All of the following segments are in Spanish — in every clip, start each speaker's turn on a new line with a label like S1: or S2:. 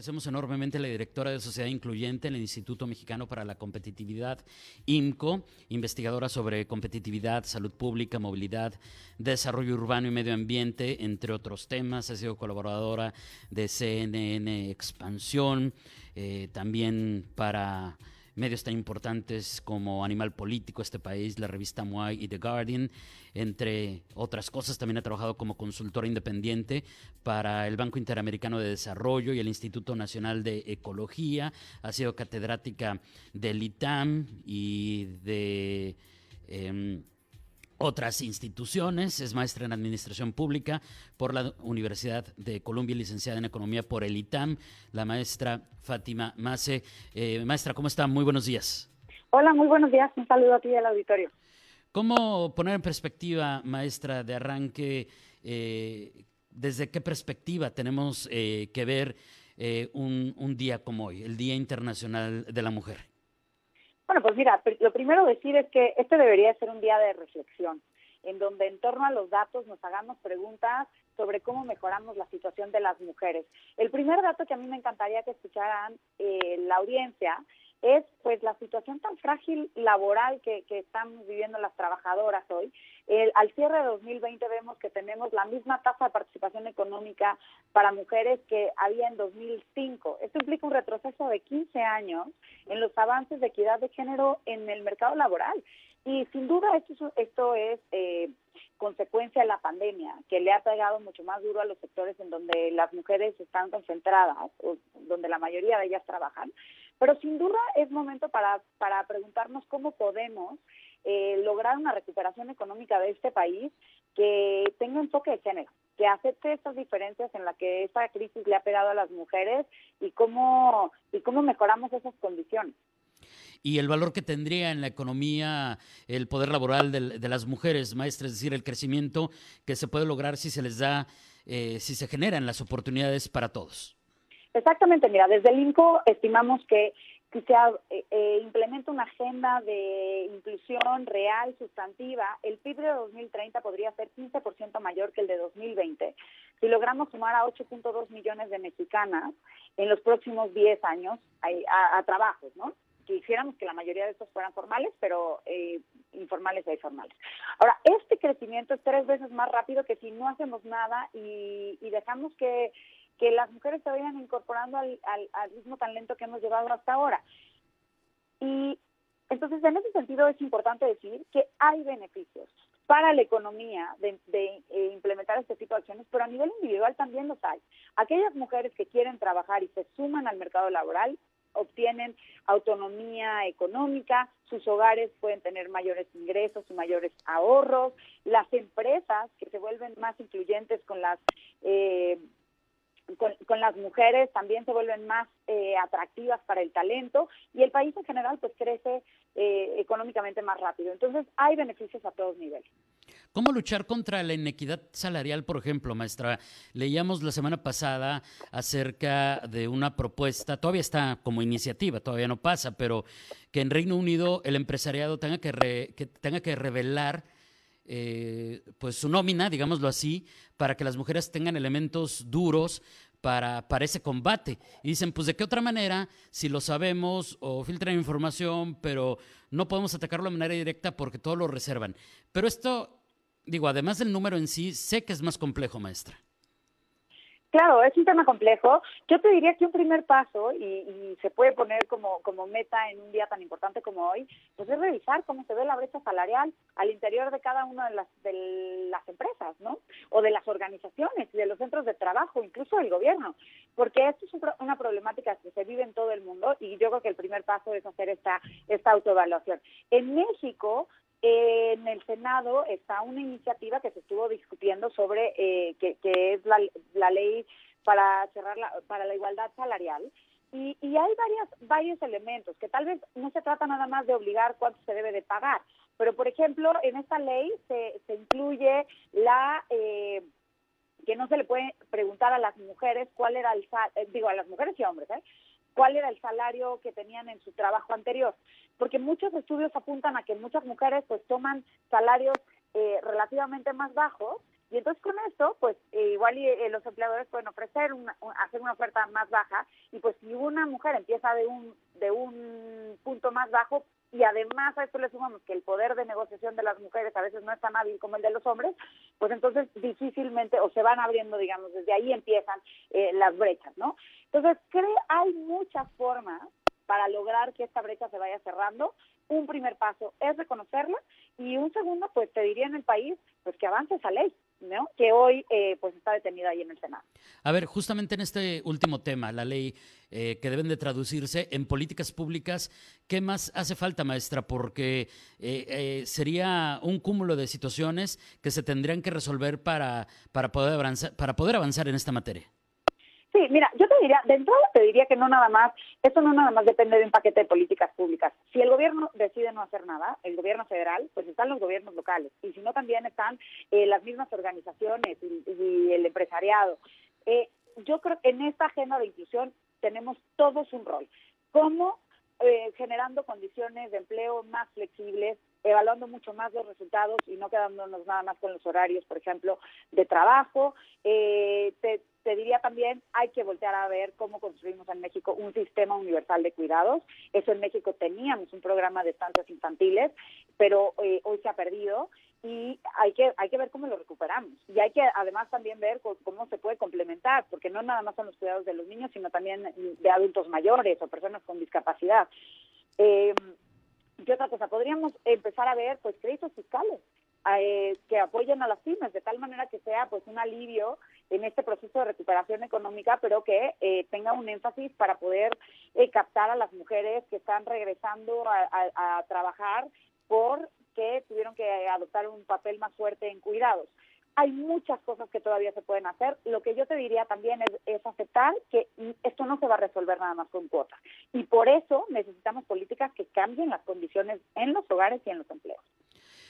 S1: agradecemos enormemente a la directora de Sociedad Incluyente en el Instituto Mexicano para la Competitividad, IMCO, investigadora sobre competitividad, salud pública, movilidad, desarrollo urbano y medio ambiente, entre otros temas. Ha sido colaboradora de CNN Expansión, eh, también para medios tan importantes como Animal Político, este país, la revista Moai y The Guardian, entre otras cosas. También ha trabajado como consultora independiente para el Banco Interamericano de Desarrollo y el Instituto Nacional de Ecología. Ha sido catedrática del ITAM y de... Em, otras instituciones, es maestra en Administración Pública por la Universidad de Columbia, licenciada en Economía por el ITAM, la maestra Fátima Mase. Eh, maestra, ¿cómo está? Muy buenos días.
S2: Hola, muy buenos días. Un saludo a ti y al auditorio.
S1: ¿Cómo poner en perspectiva, maestra, de arranque, eh, desde qué perspectiva tenemos eh, que ver un, un día como hoy, el Día Internacional de la Mujer?
S2: Bueno, pues mira, lo primero decir es que este debería ser un día de reflexión, en donde en torno a los datos nos hagamos preguntas sobre cómo mejoramos la situación de las mujeres. El primer dato que a mí me encantaría que escucharan eh, la audiencia es pues la situación tan frágil laboral que, que viviendo las trabajadoras hoy. al cierre de 2020 vemos que tenemos la misma tasa de participación económica para mujeres que había en 2005. Esto implica un retroceso de 15 años en los avances de equidad de género en el mercado laboral. Y sin duda esto, esto es eh, consecuencia de la pandemia, que le ha pegado mucho más duro a los sectores en donde las mujeres están concentradas, o donde la mayoría de ellas trabajan. Pero sin duda es momento para, para preguntarnos cómo podemos eh, lograr una recuperación económica de este país que tenga enfoque de género, que acepte estas diferencias en las que esta crisis le ha pegado a las mujeres y cómo, y cómo mejoramos esas condiciones
S1: y el valor que tendría en la economía el poder laboral de, las mujeres, maestras, es decir, el crecimiento que se puede lograr si se les da, eh, si se generan las oportunidades para todos.
S2: Exactamente, mira, desde el INCO estimamos que si se eh, eh, implementa una agenda de inclusión real, sustantiva, el PIB de 2030 podría ser 15% mayor que el de 2020. Si logramos sumar a 8.2 millones de mexicanas en los próximos 10 años a, a trabajos, ¿no? Quisiéramos que la mayoría de estos fueran formales, pero eh, informales y formales. Ahora, este crecimiento es tres veces más rápido que si no hacemos nada y, dejamos que, las mujeres se vayan incorporando al, al, ritmo tan lento que hemos llevado hasta ahora. Y entonces, en ese sentido, es importante decir que hay beneficios para la economía de, de, eh, implementar este tipo de acciones, pero a nivel individual también los hay. Aquellas mujeres que quieren trabajar y se suman al mercado laboral obtienen autonomía económica, sus hogares pueden tener mayores ingresos y mayores ahorros, las empresas que se vuelven más incluyentes con las eh, con, las mujeres también se vuelven más eh, atractivas para el talento y el país en general pues crece eh, económicamente más rápido. Entonces hay beneficios a todos niveles.
S1: ¿Cómo luchar contra la inequidad salarial, por ejemplo, maestra? Leíamos la semana pasada acerca de una propuesta, todavía está como iniciativa, todavía no pasa, pero que en Reino Unido el empresariado tenga que, que tenga que revelar eh, pues su nómina, digámoslo así, para que las mujeres tengan elementos duros para, para ese combate. Y dicen, pues de qué otra manera, si lo sabemos o filtran información, pero no podemos atacarlo de manera directa porque todo lo reservan. Pero esto digo, además del número en sí, sé que es más complejo, maestra.
S2: Claro, es un tema complejo. Yo te diría que un primer paso, y, se puede poner como, como meta en un día tan importante como hoy, pues es revisar cómo se ve la brecha salarial al interior de cada una de las, de las empresas, ¿no? O de las organizaciones, de los centros de trabajo, incluso del gobierno. Porque esto es una problemática que se vive en todo el mundo y yo creo que el primer paso es hacer esta, esta autoevaluación. En México, en el Senado está una iniciativa que se estuvo discutiendo sobre eh, que, es la, ley para cerrar la, para la igualdad salarial y, y, hay varias, varios elementos que tal vez no se trata nada más de obligar cuánto se debe de pagar, pero por ejemplo en esta ley se, se incluye la eh, que no se le puede preguntar a las mujeres cuál era el eh, digo a las mujeres y hombres, ¿eh? Cuál era el salario que tenían en su trabajo anterior, porque muchos estudios apuntan a que muchas mujeres pues toman salarios eh, relativamente más bajos y entonces con esto, pues eh, igual eh, los empleadores pueden ofrecer una, hacer una oferta más baja y pues si una mujer empieza de un de un punto más bajo y además a esto le sumamos que el poder de negociación de las mujeres a veces no es tan hábil como el de los hombres, pues entonces difícilmente o se van abriendo, digamos, desde ahí empiezan eh, las brechas, ¿no? Entonces, creo hay muchas formas para lograr que esta brecha se vaya cerrando. Un primer paso es reconocerla y un segundo, pues te diría en el país, pues que avance esa ley. ¿no? que hoy eh, pues está detenida ahí en el Senado.
S1: A ver, justamente en este último tema, la ley eh, que deben de traducirse en políticas públicas, ¿qué más hace falta, maestra? Porque eh, sería un cúmulo de situaciones que se tendrían que resolver para, para, poder, avanzar, para poder avanzar en esta materia.
S2: Sí, mira, yo te diría, de entrada te diría que no nada más, esto no nada más depende de un paquete de políticas públicas. Si el gobierno decide no hacer nada, el gobierno federal, pues están los gobiernos locales, y si no también están eh, las mismas organizaciones y, el empresariado. Eh, yo creo que en esta agenda de inclusión tenemos todos un rol. ¿Cómo eh, generando condiciones de empleo más flexibles, evaluando mucho más los resultados y no quedándonos nada más con los horarios, por ejemplo, de trabajo. Eh, te, diría también, hay que voltear a ver cómo construimos en México un sistema universal de cuidados. Eso en México teníamos un programa de estancias infantiles, pero eh, hoy se ha perdido y hay que hay que ver cómo lo recuperamos y hay que además también ver cómo se puede complementar porque no nada más son los cuidados de los niños sino también de adultos mayores o personas con discapacidad eh, y otra cosa podríamos empezar a ver pues créditos fiscales eh, que apoyen a las pymes de tal manera que sea pues un alivio en este proceso de recuperación económica pero que eh, tenga un énfasis para poder eh, captar a las mujeres que están regresando a, trabajar por que tuvieron que adoptar un papel más fuerte en cuidados. Hay muchas cosas que todavía se pueden hacer. Lo que yo te diría también es, aceptar que esto no se va a resolver nada más con cuotas. Y por eso necesitamos políticas que cambien las condiciones en los hogares y en los empleos.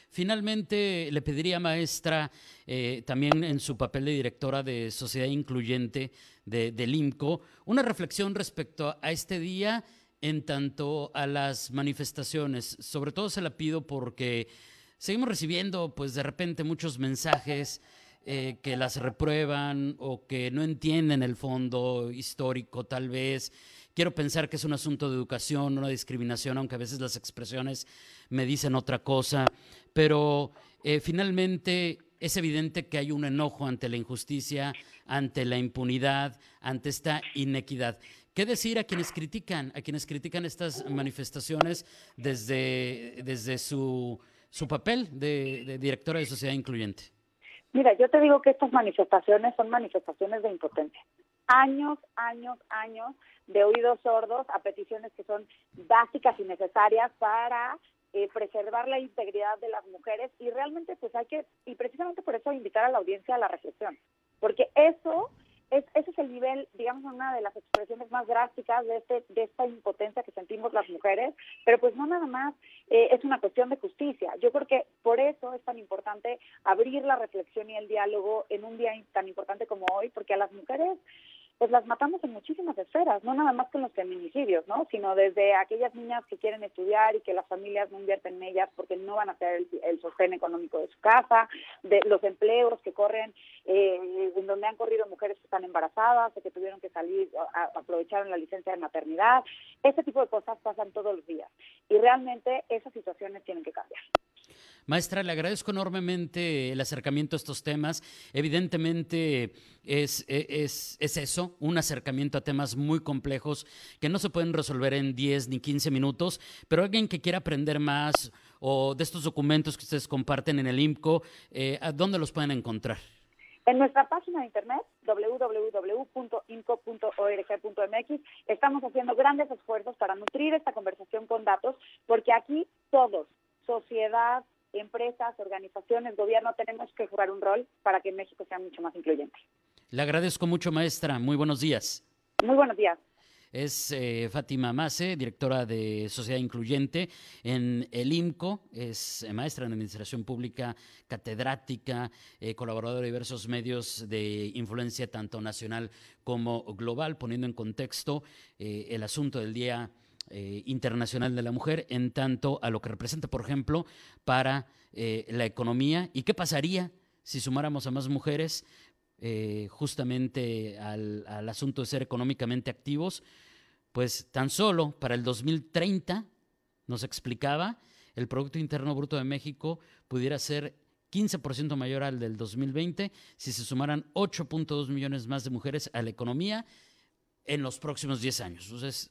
S1: Finalmente, le pediría, maestra, eh, también en su papel de directora de Sociedad Incluyente de, del IMCO, una reflexión respecto a este día en tanto a las manifestaciones. Sobre todo se la pido porque seguimos recibiendo, pues de repente, muchos mensajes eh, que las reprueban o que no entienden el fondo histórico, tal vez. Quiero pensar que es un asunto de educación, una discriminación, aunque a veces las expresiones me dicen otra cosa. Pero eh, finalmente es evidente que hay un enojo ante la injusticia, ante la impunidad, ante esta inequidad. ¿Qué decir a quienes critican, a quienes critican estas manifestaciones desde, desde su, su papel de, directora de Sociedad Incluyente?
S2: Mira, yo te digo que estas manifestaciones son manifestaciones de impotencia. Años, años, años de oídos sordos a peticiones que son básicas y necesarias para eh, preservar la integridad de las mujeres y realmente pues hay que, y precisamente por eso invitar a la audiencia a la reflexión, porque eso el nivel, digamos, una de las expresiones más drásticas de, este, de esta impotencia que sentimos las mujeres, pero pues no nada más eh, es una cuestión de justicia. Yo creo que por eso es tan importante abrir la reflexión y el diálogo en un día tan importante como hoy, porque a las mujeres pues las matamos en muchísimas esferas, no nada más con los feminicidios, ¿no? Sino desde aquellas niñas que quieren estudiar y que las familias no invierten en ellas porque no van a tener el, sostén económico de su casa, de los empleos que corren, eh, en donde han corrido mujeres que están embarazadas o que tuvieron que salir, a, aprovecharon la licencia de maternidad. Ese tipo de cosas pasan todos los días y realmente esas situaciones tienen que cambiar.
S1: Maestra, le agradezco enormemente el acercamiento a estos temas. Evidentemente es, es, es, eso, un acercamiento a temas muy complejos que no se pueden resolver en 10 ni 15 minutos, pero alguien que quiera aprender más o de estos documentos que ustedes comparten en el IMCO, eh, ¿a dónde los pueden encontrar?
S2: En nuestra página de internet www.inco.org.mx estamos haciendo grandes esfuerzos para nutrir esta conversación con datos, porque aquí todos, sociedad, empresas, organizaciones, gobierno, tenemos que jugar un rol para que México sea mucho más incluyente.
S1: Le agradezco mucho, maestra. Muy buenos días.
S2: Muy buenos días.
S1: es eh, Fátima Mase, directora de Sociedad Incluyente en el IMCO, es eh, maestra en Administración Pública, catedrática, eh, colaboradora de diversos medios de influencia tanto nacional como global, poniendo en contexto el asunto del Día Internacional de la Mujer en tanto a lo que representa, por ejemplo, para la economía y qué pasaría si sumáramos a más mujeres eh, justamente al, asunto de ser económicamente activos, pues tan solo para el 2030, nos explicaba, el Producto Interno Bruto de México pudiera ser 15% mayor al del 2020 si se sumaran 8.2 millones más de mujeres a la economía en los próximos 10 años. Entonces,